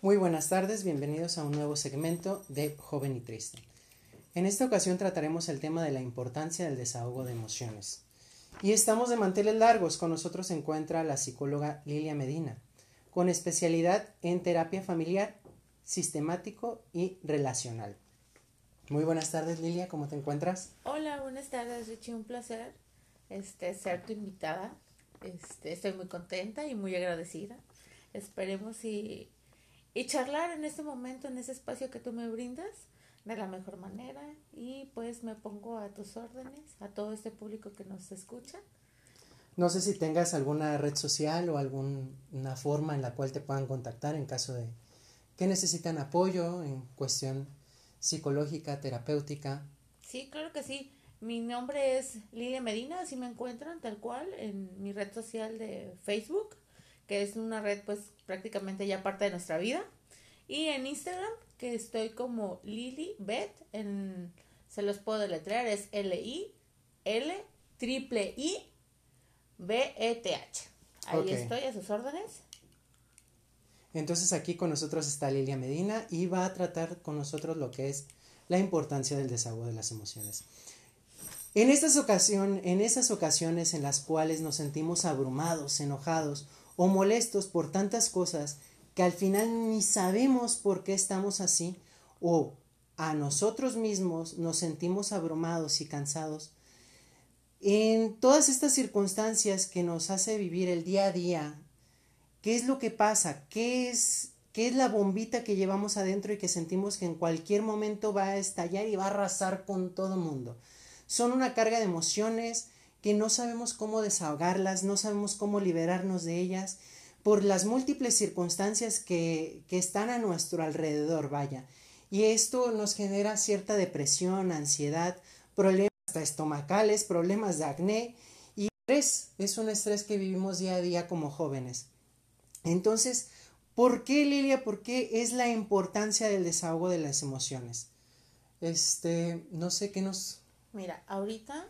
Muy buenas tardes, bienvenidos a un nuevo segmento de Joven y Triste. En esta ocasión trataremos el tema de la importancia del desahogo de emociones. Y estamos de manteles largos, con nosotros se encuentra la psicóloga Lilia Medina, con especialidad en terapia familiar, sistemático y relacional. Muy buenas tardes Lilia, ¿cómo te encuentras? Hola, buenas tardes Richie, un placer este, ser tu invitada. Este, estoy muy contenta y muy agradecida. Esperemos y, y charlar en este momento, en ese espacio que tú me brindas, de la mejor manera. Y pues me pongo a tus órdenes, a todo este público que nos escucha. No sé si tengas alguna red social o alguna forma en la cual te puedan contactar en caso de que necesitan apoyo en cuestión psicológica, terapéutica. Sí, claro que sí. Mi nombre es Lilia Medina, así me encuentran tal cual en mi red social de Facebook, que es una red pues prácticamente ya parte de nuestra vida. Y en Instagram, que estoy como Lili Bet, en, se los puedo deletrear, es L-I, L, triple I, B-E-T-H. Ahí estoy a sus órdenes. Entonces aquí con nosotros está Lilia Medina y va a tratar con nosotros lo que es la importancia del desahogo de las emociones. En estas ocasiones, en esas ocasiones en las cuales nos sentimos abrumados, enojados o molestos por tantas cosas que al final ni sabemos por qué estamos así o a nosotros mismos nos sentimos abrumados y cansados. En todas estas circunstancias que nos hace vivir el día a día, ¿qué es lo que pasa? ¿Qué es, qué es la bombita que llevamos adentro y que sentimos que en cualquier momento va a estallar y va a arrasar con todo el mundo? son una carga de emociones que no sabemos cómo desahogarlas, no sabemos cómo liberarnos de ellas por las múltiples circunstancias que, que están a nuestro alrededor, vaya. Y esto nos genera cierta depresión, ansiedad, problemas estomacales, problemas de acné y estrés. Es un estrés que vivimos día a día como jóvenes. Entonces, ¿por qué, Lilia? ¿Por qué es la importancia del desahogo de las emociones? Este, no sé qué nos Mira, ahorita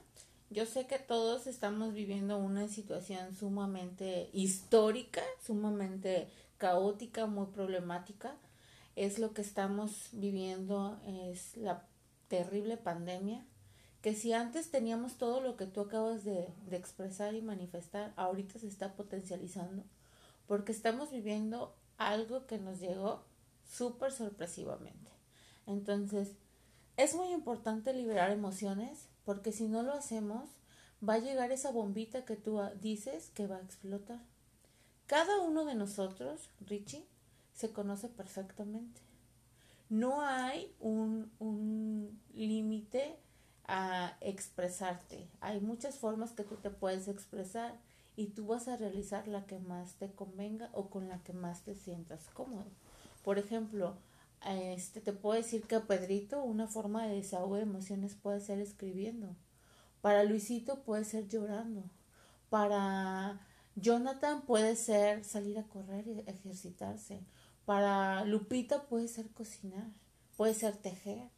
yo sé que todos estamos viviendo una situación sumamente histórica, sumamente caótica, muy problemática. Es lo que estamos viviendo, es la terrible pandemia, que si antes teníamos todo lo que tú acabas de, expresar y manifestar, ahorita se está potencializando, porque estamos viviendo algo que nos llegó súper sorpresivamente. Entonces, es muy importante liberar emociones porque si no lo hacemos, va a llegar esa bombita que tú dices que va a explotar. Cada uno de nosotros, Richie, se conoce perfectamente. No hay un, un límite a expresarte. Hay muchas formas que tú te puedes expresar y tú vas a realizar la que más te convenga o con la que más te sientas cómodo. Por ejemplo, este, te puedo decir que a Pedrito una forma de desahogo de emociones puede ser escribiendo. Para Luisito puede ser llorando. Para Jonathan puede ser salir a correr y ejercitarse. Para Lupita puede ser cocinar, puede ser tejer.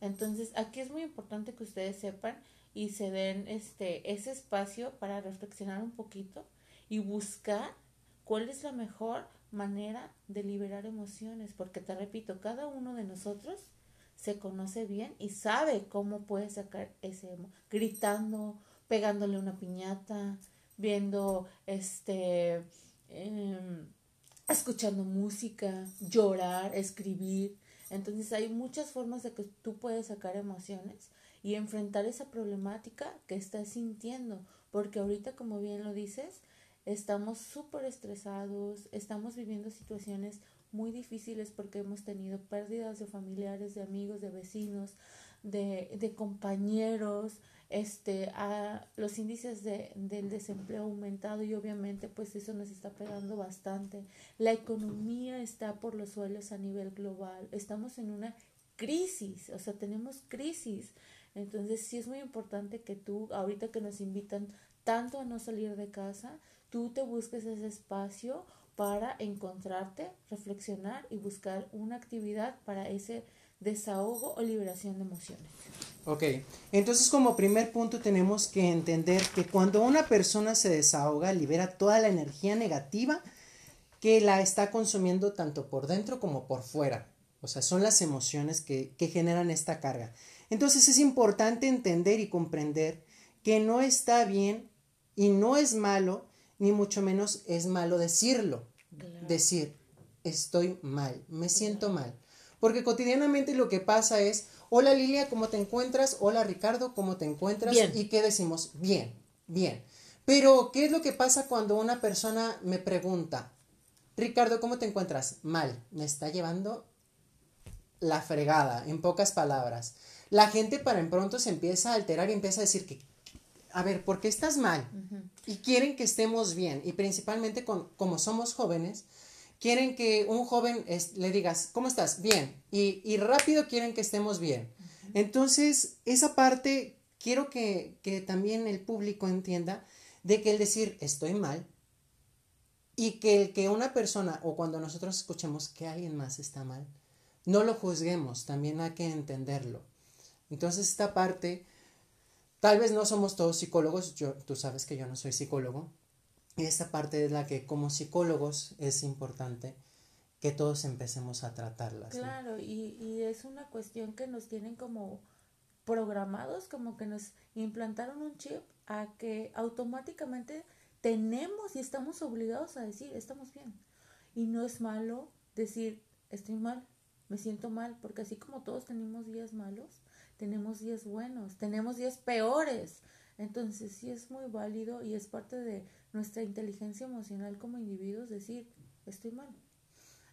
Entonces, aquí es muy importante que ustedes sepan y se den este ese espacio para reflexionar un poquito y buscar cuál es la mejor manera de liberar emociones, porque te repito, cada uno de nosotros se conoce bien y sabe cómo puede sacar ese gritando, pegándole una piñata, viendo este em, escuchando música, llorar, escribir. Entonces hay muchas formas de que tú puedes sacar emociones y enfrentar esa problemática que estás sintiendo, porque ahorita como bien lo dices, estamos súper estresados, estamos viviendo situaciones muy difíciles porque hemos tenido pérdidas de familiares, de amigos, de vecinos, de, de compañeros, este, a los índices de, del desempleo aumentado y obviamente pues eso nos está pegando bastante. La economía está por los suelos a nivel global, estamos en una crisis, o sea, tenemos crisis. Entonces sí es muy importante que tú, ahorita que nos invitan tanto a no salir de casa, tú te busques ese espacio para encontrarte, reflexionar y buscar una actividad para ese desahogo o liberación de emociones. Ok, entonces como primer punto tenemos que entender que cuando una persona se desahoga, libera toda la energía negativa que la está consumiendo tanto por dentro como por fuera. O sea, son las emociones que, que generan esta carga. Entonces es importante entender y comprender que no está bien y no es malo, ni mucho menos es malo decirlo. Decir, estoy mal, me siento mal. Porque cotidianamente lo que pasa es, hola Lilia, ¿cómo te encuentras? Hola Ricardo, ¿cómo te encuentras? ¿Y qué decimos? Bien, bien. Pero, ¿qué es lo que pasa cuando una persona me pregunta, Ricardo, ¿cómo te encuentras? Mal, me está llevando la fregada, en pocas palabras. La gente para en pronto se empieza a alterar y empieza a decir que, a ver, ¿por qué estás mal? Y quieren que estemos bien. Y principalmente con, como somos jóvenes, quieren que un joven le digas, ¿cómo estás? Bien. Y, y rápido quieren que estemos bien. Entonces, esa parte quiero que, que también el público entienda de que el decir estoy mal y que el que una persona o cuando nosotros escuchemos que alguien más está mal, no lo juzguemos, también hay que entenderlo. Entonces esta parte, tal vez no somos todos psicólogos, yo, tú sabes que yo no soy psicólogo, y esta parte es la que como psicólogos es importante que todos empecemos a tratarlas. Claro, y, y es una cuestión que nos tienen como programados, como que nos implantaron un chip a que automáticamente tenemos y estamos obligados a decir, estamos bien. Y no es malo decir, estoy mal, me siento mal, porque así como todos tenemos días malos, tenemos días buenos, tenemos días peores. Entonces sí es muy válido y es parte de nuestra inteligencia emocional como individuos decir, estoy mal.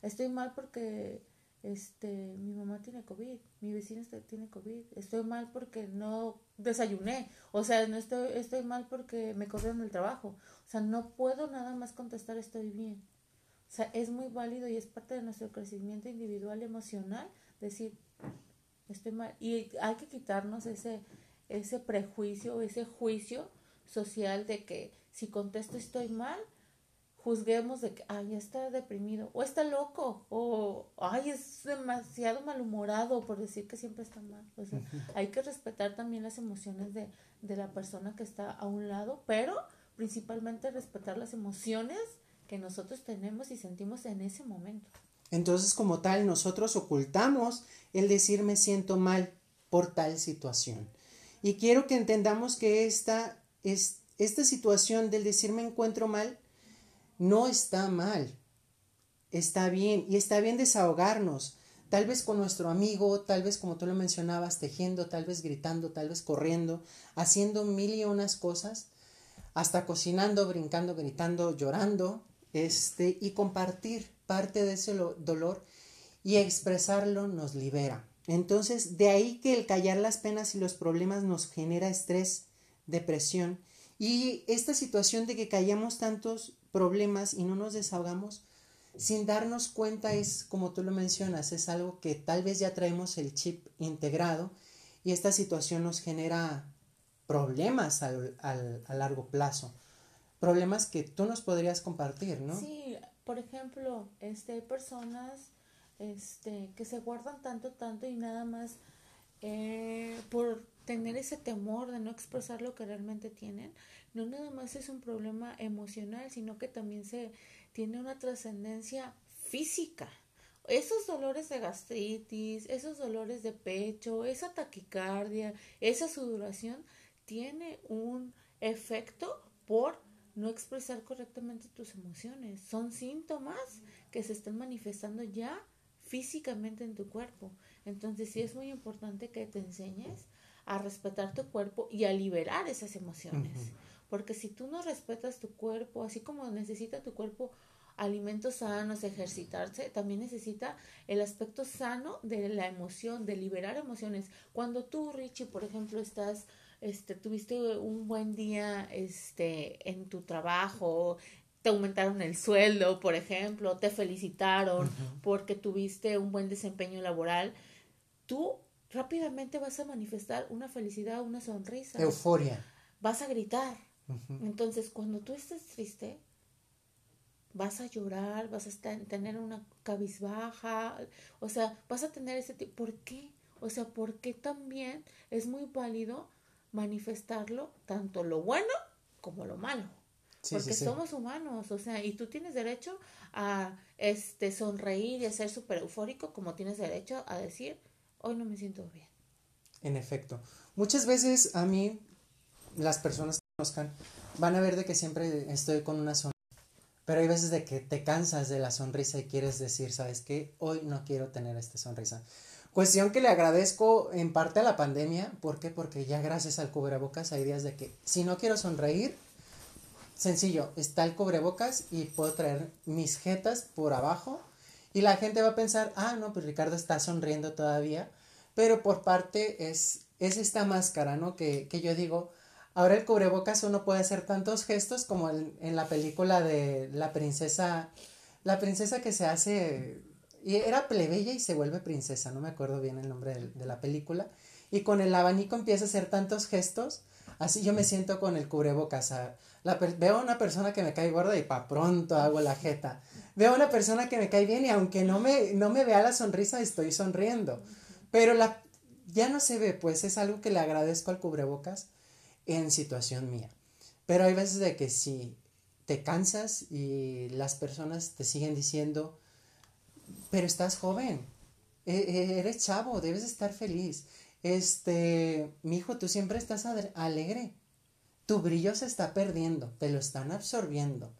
Estoy mal porque este, mi mamá tiene COVID, mi vecina tiene COVID, estoy mal porque no desayuné, o sea, no estoy, estoy mal porque me corrieron del trabajo, o sea, no puedo nada más contestar estoy bien. O sea, es muy válido y es parte de nuestro crecimiento individual emocional decir estoy mal y hay que quitarnos ese ese prejuicio, ese juicio social de que si contesto estoy mal, juzguemos de que, ay, está deprimido, o está loco, o, ay, es demasiado malhumorado por decir que siempre está mal. O sea, hay que respetar también las emociones de, de la persona que está a un lado, pero principalmente respetar las emociones que nosotros tenemos y sentimos en ese momento. Entonces, como tal, nosotros ocultamos el decir me siento mal por tal situación. Y quiero que entendamos que esta, es, esta situación del decir me encuentro mal no está mal, está bien y está bien desahogarnos, tal vez con nuestro amigo, tal vez como tú lo mencionabas, tejiendo, tal vez gritando, tal vez corriendo, haciendo mil y unas cosas, hasta cocinando, brincando, gritando, llorando, este, y compartir parte de ese dolor y expresarlo nos libera. Entonces, de ahí que el callar las penas y los problemas nos genera estrés, depresión, y esta situación de que callamos tantos problemas y no nos desahogamos sin darnos cuenta es, como tú lo mencionas, es algo que tal vez ya traemos el chip integrado y esta situación nos genera problemas al, a largo plazo. Problemas que tú nos podrías compartir, ¿no? Sí, por ejemplo, este, hay personas este, que se guardan tanto, tanto y nada más eh, por tener ese temor de no expresar lo que realmente tienen, no nada más es un problema emocional, sino que también se tiene una trascendencia física. Esos dolores de gastritis, esos dolores de pecho, esa taquicardia, esa sudoración, tiene un efecto por no expresar correctamente tus emociones. Son síntomas que se están manifestando ya físicamente en tu cuerpo. Entonces sí es muy importante que te enseñes a respetar tu cuerpo y a liberar esas emociones. Porque si tú no respetas tu cuerpo, así como necesita tu cuerpo alimentos sanos, ejercitarse, también necesita el aspecto sano de la emoción, de liberar emociones. Cuando tú, Richie, por ejemplo, estás, este, tuviste un buen día, este, en tu trabajo, te aumentaron el sueldo, por ejemplo, te felicitaron porque tuviste un buen desempeño laboral, tú rápidamente vas a manifestar una felicidad, una sonrisa. Euforia. Vas a gritar. Entonces, cuando tú estés triste, vas a llorar, vas a tener una cabizbaja, o sea, vas a tener ese tipo. ¿Por qué? O sea, porque también es muy válido manifestarlo, tanto lo bueno como lo malo. porque somos humanos, o sea, y tú tienes derecho a este sonreír y a ser súper eufórico, como tienes derecho a decir, hoy no me siento bien. En efecto, muchas veces a mí las personas que conozcan van a ver de que siempre estoy con una sonrisa, pero hay veces de que te cansas de la sonrisa y quieres decir, ¿sabes qué? Hoy no quiero tener esta sonrisa. Cuestión que le agradezco en parte a la pandemia, ¿por qué? Porque ya gracias al cubrebocas hay días de que si no quiero sonreír, sencillo, está el cubrebocas y puedo traer mis jetas por abajo y la gente va a pensar, ah, no, pues Ricardo está sonriendo todavía, pero por parte es, es esta máscara, ¿no? Que, que yo digo, ahora el cubrebocas uno puede hacer tantos gestos como en la película de la princesa, la princesa que se hace, y era plebeya y se vuelve princesa, no me acuerdo bien el nombre de, la película, y con el abanico empieza a hacer tantos gestos, así yo me siento con el cubrebocas, veo a una persona que me cae gorda y pa' pronto hago la jeta. Veo a una persona que me cae bien y aunque no me, no me vea la sonrisa, estoy sonriendo. Pero la, ya no se ve, pues es algo que le agradezco al cubrebocas en situación mía. Pero hay veces de que si te cansas y las personas te siguen diciendo, pero estás joven, e, e, eres chavo, debes estar feliz. Este, mi hijo, tú siempre estás alegre. Tu brillo se está perdiendo, te lo están absorbiendo.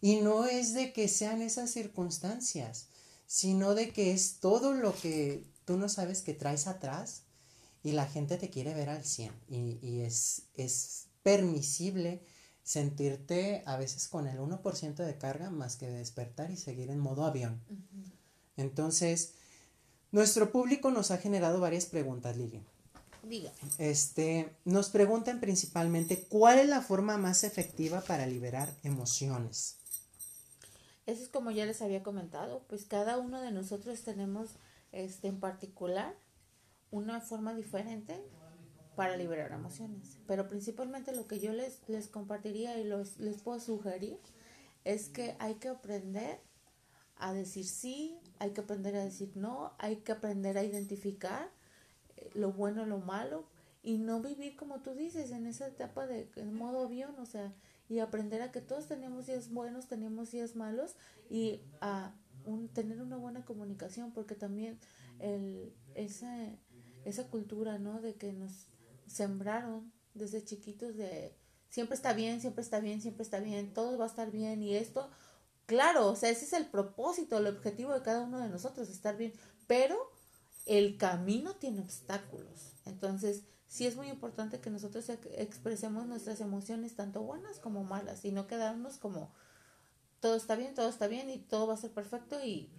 Y no es de que sean esas circunstancias, sino de que es todo lo que tú no sabes que traes atrás y la gente te quiere ver al 100 y, y es, es permisible sentirte a veces con el 1% de carga más que despertar y seguir en modo avión. Entonces, nuestro público nos ha generado varias preguntas, Lili. Diga. Este, nos preguntan principalmente cuál es la forma más efectiva para liberar emociones. Eso es como ya les había comentado, pues cada uno de nosotros tenemos este en particular una forma diferente para liberar emociones. Pero principalmente lo que yo les, les compartiría y los, les puedo sugerir es que hay que aprender a decir sí, hay que aprender a decir no, hay que aprender a identificar lo bueno, lo malo, y no vivir como tú dices, en esa etapa de modo avión, o sea, y aprender a que todos tenemos días buenos, tenemos días malos, y a un, tener una buena comunicación, porque también el, esa, esa cultura, ¿no? De que nos sembraron desde chiquitos de siempre está bien, siempre está bien, siempre está bien, todo va a estar bien, y esto, claro, o sea, ese es el propósito, el objetivo de cada uno de nosotros, estar bien, pero el camino tiene obstáculos. Entonces, sí es muy importante que nosotros expresemos nuestras emociones, tanto buenas como malas, y no quedarnos como todo está bien, todo está bien y todo va a ser perfecto y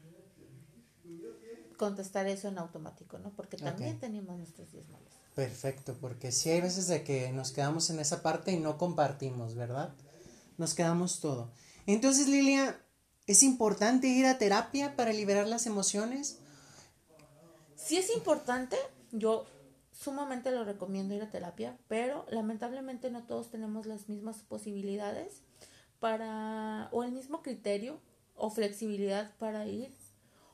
contestar eso en automático, ¿no? Porque también tenemos nuestros días malos. Perfecto, porque sí hay veces de que nos quedamos en esa parte y no compartimos, ¿verdad? Nos quedamos todo. Entonces, Lilia, ¿es importante ir a terapia para liberar las emociones? Si es importante, yo sumamente lo recomiendo ir a terapia, pero lamentablemente no todos tenemos las mismas posibilidades para, o el mismo criterio o flexibilidad para ir,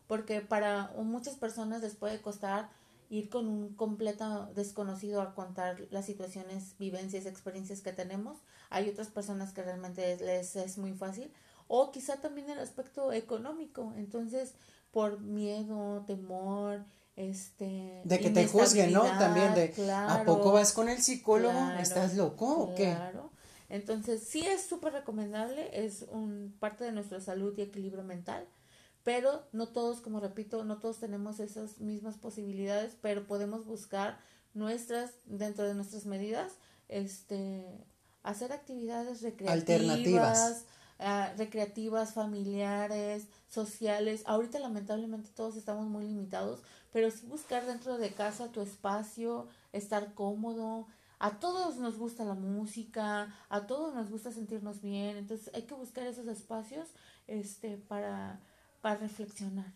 porque para muchas personas les puede costar ir con un completo desconocido a contar las situaciones, vivencias, experiencias que tenemos. Hay otras personas que realmente les es muy fácil. O quizá también el aspecto económico. Entonces, por miedo, temor, este de que te juzguen, ¿no? También de ¿a poco vas con el psicólogo? ¿Estás loco o qué? Claro. Entonces, sí es súper recomendable, es un parte de nuestra salud y equilibrio mental, pero no todos, como repito, no todos tenemos esas mismas posibilidades, pero podemos buscar nuestras dentro de nuestras medidas este hacer actividades recreativas, alternativas Ah, recreativas, familiares, sociales. Ahorita lamentablemente todos estamos muy limitados, pero sí buscar dentro de casa tu espacio, estar cómodo. A todos nos gusta la música, a todos nos gusta sentirnos bien, entonces hay que buscar esos espacios este para para reflexionar.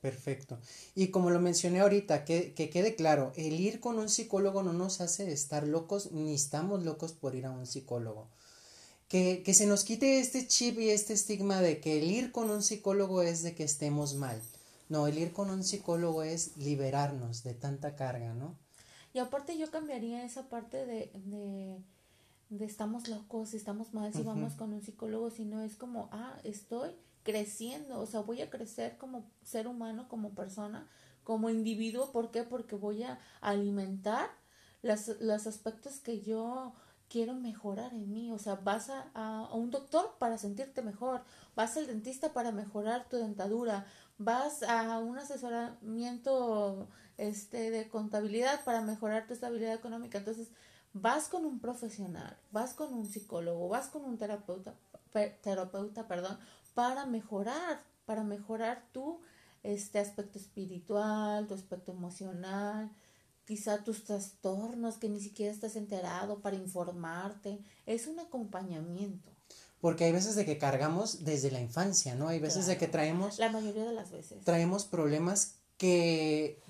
Perfecto. Y como lo mencioné ahorita, que, que, quede claro, el ir con un psicólogo no nos hace estar locos, ni estamos locos por ir a un psicólogo que, se nos quite este chip y este estigma de que el ir con un psicólogo es de que estemos mal. No, el ir con un psicólogo es liberarnos de tanta carga, ¿no? Y aparte yo cambiaría esa parte de, de estamos locos, estamos mal, si vamos con un psicólogo, sino es como, ah, estoy creciendo, o sea, voy a crecer como ser humano, como persona, como individuo, ¿por qué? Porque voy a alimentar las, los aspectos que yo quiero mejorar en mí, o sea, vas a, un doctor para sentirte mejor, vas al dentista para mejorar tu dentadura, vas a un asesoramiento este de contabilidad para mejorar tu estabilidad económica, entonces vas con un profesional, vas con un psicólogo, vas con un terapeuta, terapeuta, perdón, para mejorar, para mejorar tu este aspecto espiritual, tu aspecto emocional, quizá tus trastornos que ni siquiera estás enterado para informarte, es un acompañamiento. Porque hay veces de que cargamos desde la infancia, ¿no? Hay veces de que traemos... La mayoría de las veces. Traemos problemas que,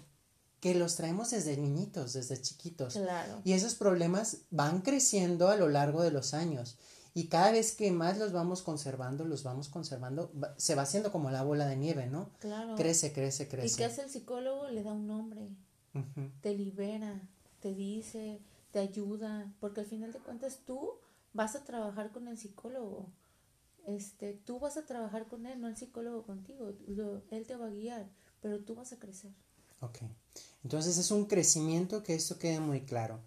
que los traemos desde niñitos, desde chiquitos. Claro. Y esos problemas van creciendo a lo largo de los años. Y cada vez que más los vamos conservando, los vamos conservando, se va haciendo como la bola de nieve, ¿no? Claro. Crece, crece, crece. ¿Y qué hace el psicólogo? Le da un nombre. Te libera, te dice, te ayuda, porque al final de cuentas tú vas a trabajar con el psicólogo. Este, tú vas a trabajar con él, no el psicólogo contigo. él te va a guiar, pero tú vas a crecer. Ok. Entonces es un crecimiento que esto quede muy claro.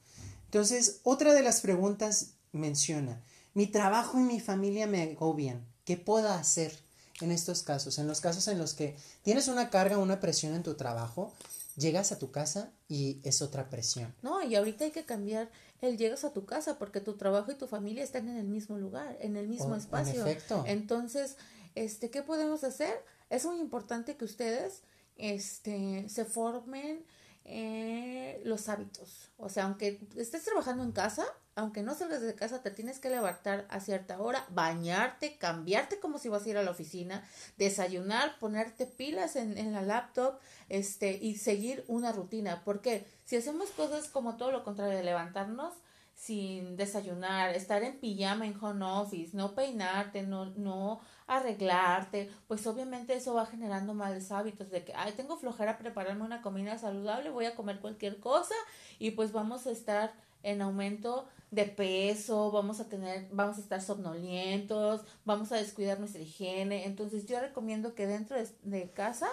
Entonces, otra de las preguntas menciona, mi trabajo y mi familia me agobian. ¿Qué puedo hacer en estos casos? En los casos en los que tienes una carga, una presión en tu trabajo, llegas a tu casa y es otra presión. No, y ahorita hay que cambiar el llegas a tu casa porque tu trabajo y tu familia están en el mismo lugar, en el mismo espacio. En efecto. Entonces, este, ¿qué podemos hacer? Es muy importante que ustedes este, se formen eh, los hábitos. O sea, aunque estés trabajando en casa, aunque no salgas de casa, te tienes que levantar a cierta hora, bañarte, cambiarte como si vas a ir a la oficina, desayunar, ponerte pilas en, en la laptop, este, y seguir una rutina. Porque si hacemos cosas como todo lo contrario de levantarnos, sin desayunar, estar en pijama en home office, no peinarte, no, no arreglarte, pues obviamente eso va generando malos hábitos de que, ay, tengo flojera prepararme una comida saludable, voy a comer cualquier cosa y pues vamos a estar en aumento de peso, vamos a tener, vamos a estar somnolientos, vamos a descuidar nuestra higiene. Entonces yo recomiendo que dentro de, casa,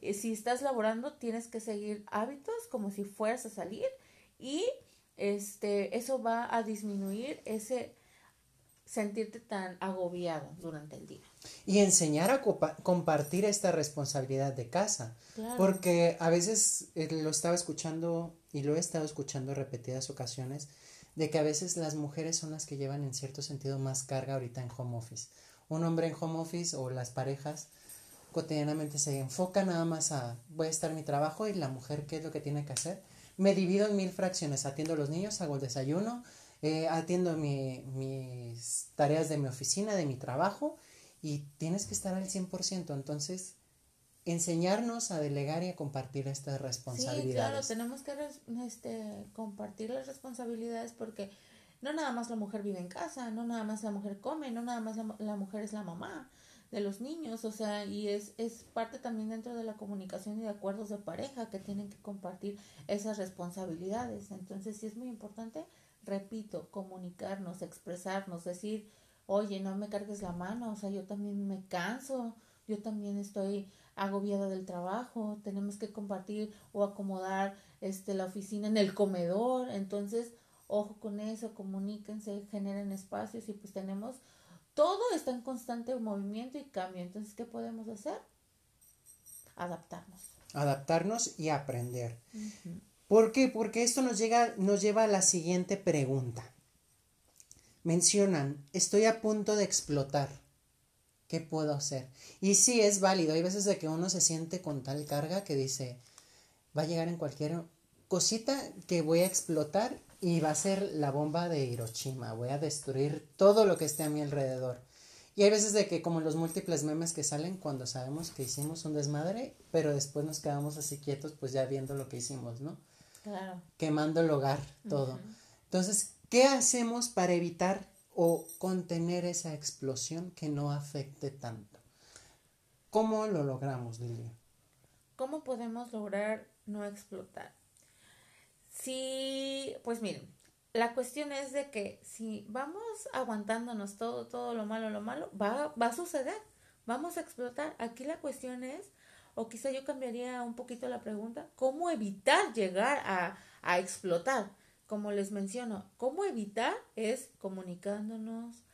eh, si estás laborando, tienes que seguir hábitos como si fueras a salir y este, eso va a disminuir ese sentirte tan agobiado durante el día. Y enseñar a compartir esta responsabilidad de casa. Porque a veces eh, lo estaba escuchando y lo he estado escuchando repetidas ocasiones de que a veces las mujeres son las que llevan en cierto sentido más carga ahorita en home office. Un hombre en home office o las parejas cotidianamente se enfocan nada más a voy a estar en mi trabajo y la mujer qué es lo que tiene que hacer. Me divido en mil fracciones, atiendo a los niños, hago el desayuno, eh, atiendo mis tareas de mi oficina, de mi trabajo, y tienes que estar al 100%. Entonces, enseñarnos a delegar y a compartir estas responsabilidades. Sí, claro, tenemos que este, compartir las responsabilidades porque no nada más la mujer vive en casa, no nada más la mujer come, no nada más la, la mujer es la mamá de los niños, o sea, y es, es parte también dentro de la comunicación y de acuerdos de pareja que tienen que compartir esas responsabilidades. Entonces, sí es muy importante repito, comunicarnos, expresarnos, decir, oye, no me cargues la mano, o sea, yo también me canso, yo también estoy agobiada del trabajo, tenemos que compartir o acomodar este la oficina en el comedor, entonces, ojo con eso, comuníquense, generen espacios y pues tenemos todo está en constante movimiento y cambio, entonces, ¿qué podemos hacer? Adaptarnos. Adaptarnos y aprender. ¿Por qué? Porque esto nos, llega, nos lleva a la siguiente pregunta. Mencionan, estoy a punto de explotar. ¿Qué puedo hacer? Y sí, es válido. Hay veces de que uno se siente con tal carga que dice, va a llegar en cualquier cosita que voy a explotar y va a ser la bomba de Hiroshima. Voy a destruir todo lo que esté a mi alrededor. Y hay veces de que como los múltiples memes que salen cuando sabemos que hicimos un desmadre, pero después nos quedamos así quietos pues ya viendo lo que hicimos, ¿no? Quemando el hogar, todo. Entonces, ¿qué hacemos para evitar o contener esa explosión que no afecte tanto? ¿Cómo lo logramos, Lilia? ¿Cómo podemos lograr no explotar? Sí, pues miren, la cuestión es de que si vamos aguantándonos todo, todo lo malo, lo malo, va, va a suceder, vamos a explotar. Aquí la cuestión es, o quizá yo cambiaría un poquito la pregunta, ¿cómo evitar llegar a, a explotar? Como les menciono, ¿cómo evitar? Es comunicándonos,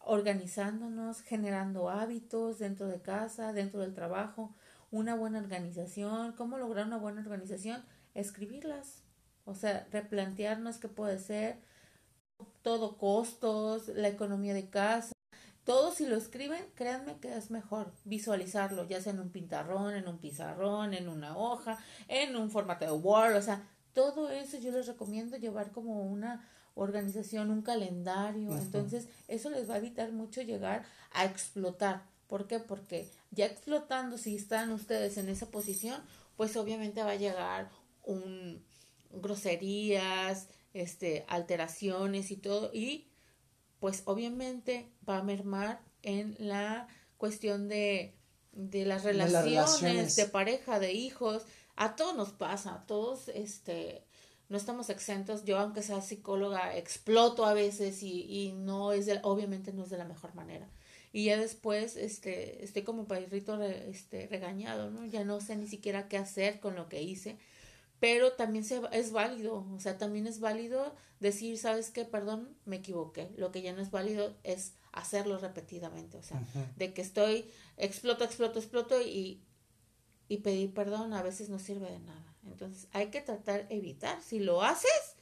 organizándonos, generando hábitos dentro de casa, dentro del trabajo, una buena organización. ¿Cómo lograr una buena organización? Escribirlas. O sea, replantearnos qué puede ser, todo costos, la economía de casa. Todo si lo escriben, créanme que es mejor visualizarlo, ya sea en un pintarrón, en un pizarrón, en una hoja, en un formato de Word, o sea, todo eso yo les recomiendo llevar como una organización, un calendario. Entonces, eso les va a evitar mucho llegar a explotar. ¿Por qué? Porque ya explotando, si están ustedes en esa posición, pues obviamente va a llegar un groserías, este, alteraciones y todo, y pues obviamente va a mermar en la cuestión de, de las relaciones, de, relaciones. de pareja, de hijos, a todos nos pasa, a todos este no estamos exentos. Yo, aunque sea psicóloga, exploto a veces y, y no es de, obviamente no es de la mejor manera. Y ya después, este, estoy como perrito este, regañado, ¿no? Ya no sé ni siquiera qué hacer con lo que hice. Pero también se, es válido, o sea, también es válido decir, ¿sabes qué? Perdón, me equivoqué. Lo que ya no es válido es hacerlo repetidamente, o sea, de que estoy, exploto, exploto, exploto y, y pedir perdón a veces no sirve de nada. Entonces hay que tratar evitar. Si lo haces,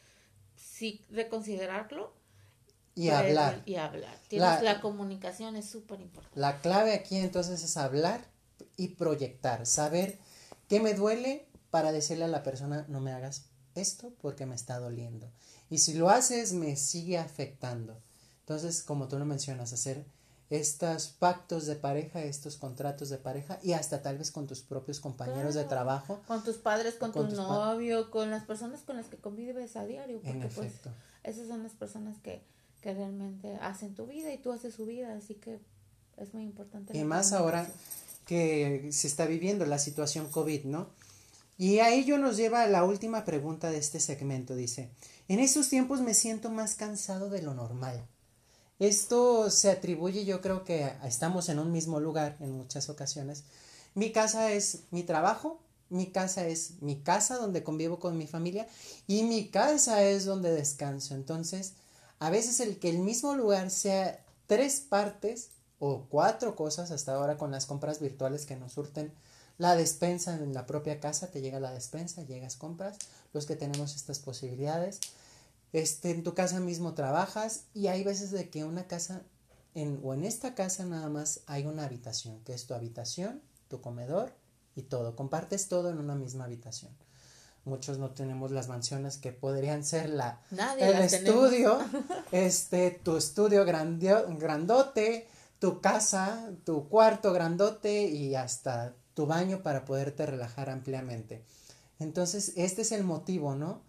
sí reconsiderarlo. Y hablar. Y hablar. la, comunicación es súper importante. La clave aquí entonces es hablar y proyectar. Saber qué me duele para decirle a la persona no me hagas esto porque me está doliendo. Y si lo haces me sigue afectando. Entonces, como tú lo mencionas, hacer estos pactos de pareja, estos contratos de pareja y hasta tal vez con tus propios compañeros de trabajo. Con tus padres, con, tu novio, con las personas con las que convives a diario. Porque en pues, efecto. esas son las personas que, que realmente hacen tu vida y tú haces su vida, así que es muy importante. Y más ahora que se está viviendo la situación COVID, ¿no? Y a ello nos lleva la última pregunta de este segmento. Dice, en estos tiempos me siento más cansado de lo normal. Esto se atribuye, yo creo que estamos en un mismo lugar en muchas ocasiones. Mi casa es mi trabajo, mi casa es mi casa donde convivo con mi familia y mi casa es donde descanso. Entonces, a veces el que el mismo lugar sea tres partes o cuatro cosas hasta ahora con las compras virtuales que nos surten la despensa en la propia casa, te llega la despensa, llegas, compras, los que tenemos estas posibilidades este, en tu casa mismo trabajas y hay veces de que una casa en, o en esta casa nada más hay una habitación, que es tu habitación, tu comedor y todo. Compartes todo en una misma habitación. Muchos no tenemos las mansiones que podrían ser la el estudio, este, tu estudio grandio, grandote, tu casa, tu cuarto grandote y hasta tu baño para poderte relajar ampliamente. Entonces, este es el motivo, ¿no?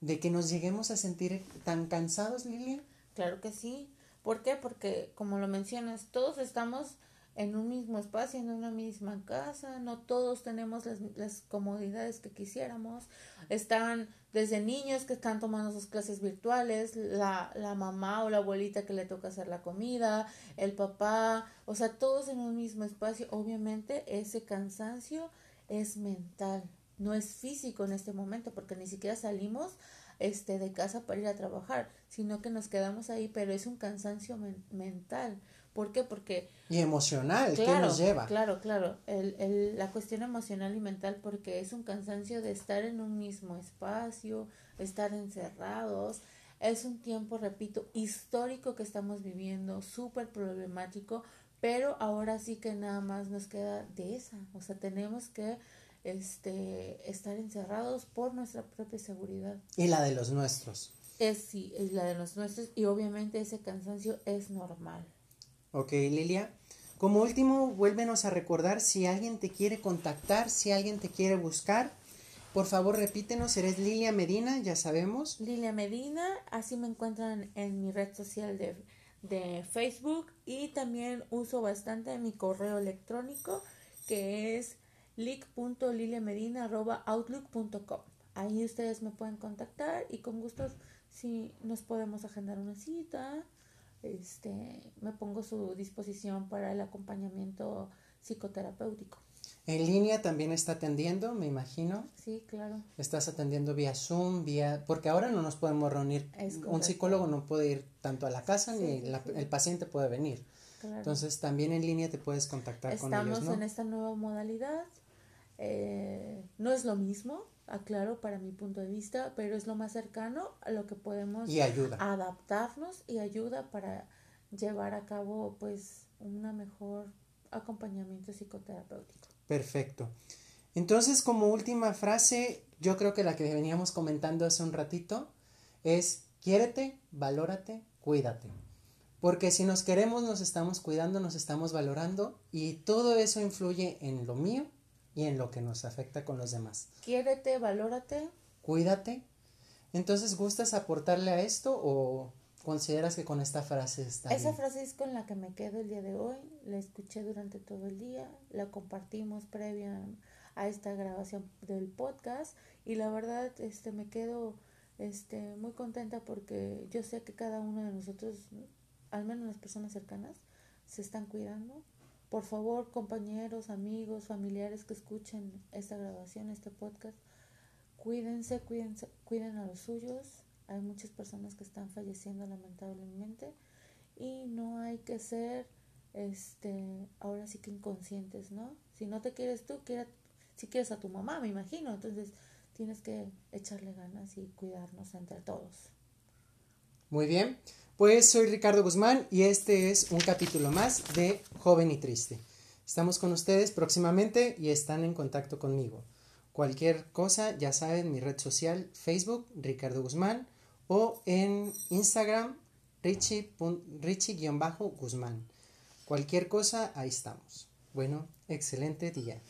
de que nos lleguemos a sentir tan cansados, Lilian? Claro que sí. ¿Por qué? Porque, como lo mencionas, todos estamos en un mismo espacio, en una misma casa, no todos tenemos las, las, comodidades que quisiéramos. Están desde niños que están tomando sus clases virtuales, la, la mamá o la abuelita que le toca hacer la comida, el papá, o sea, todos en un mismo espacio. Obviamente ese cansancio es mental, no es físico en este momento porque ni siquiera salimos este de casa para ir a trabajar, sino que nos quedamos ahí, pero es un cansancio mental. ¿Por qué? Porque... Y emocional, ¿qué nos lleva? Claro, claro, el, el, la cuestión emocional y mental porque es un cansancio de estar en un mismo espacio, estar encerrados. Es un tiempo, repito, histórico que estamos viviendo, súper problemático, pero ahora sí que nada más nos queda de esa. O sea, tenemos que este, estar encerrados por nuestra propia seguridad. Y la de los nuestros. Es sí, es la de los nuestros y obviamente ese cansancio es normal. Ok, Lilia. Como último, vuélvenos a recordar si alguien te quiere contactar, si alguien te quiere buscar. Por favor, repítenos, eres Lilia Medina, ya sabemos. Lilia Medina, así me encuentran en mi red social de, de Facebook y también uso bastante mi correo electrónico que es lic.liliamedina.outlook.com. Ahí ustedes me pueden contactar y con gusto si nos podemos agendar una cita, este, me pongo a su disposición para el acompañamiento psicoterapéutico. En línea también está atendiendo, me imagino. Sí, claro. Estás atendiendo vía Zoom, vía... Porque ahora no nos podemos reunir. Un psicólogo no puede ir tanto a la casa ni el paciente puede venir. Entonces también en línea te puedes contactar con ellos. Estamos en esta nueva modalidad. Eh, no es lo mismo, aclaro para mi punto de vista, pero es lo más cercano a lo que podemos y ayuda. adaptarnos y ayuda para llevar a cabo pues una mejor acompañamiento psicoterapéutico. Perfecto. Entonces, como última frase, yo creo que la que veníamos comentando hace un ratito es quiérete, valórate, cuídate. Porque si nos queremos, nos estamos cuidando, nos estamos valorando y todo eso influye en lo mío y en lo que nos afecta con los demás. Quiérete, valórate. Cuídate. Entonces, ¿gustas aportarle a esto o consideras que con esta frase está Esa frase es con la que me quedo el día de hoy. La escuché durante todo el día, la compartimos previa a esta grabación del podcast y la verdad este me quedo este muy contenta porque yo sé que cada uno de nosotros al menos las personas cercanas, se están cuidando. Por favor, compañeros, amigos, familiares que escuchen esta grabación, este podcast, cuídense, cuídense, cuiden a los suyos. Hay muchas personas que están falleciendo lamentablemente y no hay que ser, este, ahora sí que inconscientes, ¿no? Si no te quieres tú, si quieres a tu mamá, me imagino. Entonces tienes que echarle ganas y cuidarnos entre todos. Muy bien. Pues soy Ricardo Guzmán y este es un capítulo más de Joven y Triste. Estamos con ustedes próximamente y están en contacto conmigo. Cualquier cosa, ya saben, mi red social, Facebook, Ricardo Guzmán, o en Instagram, richie-guzmán. Cualquier cosa, ahí estamos. Bueno, excelente día.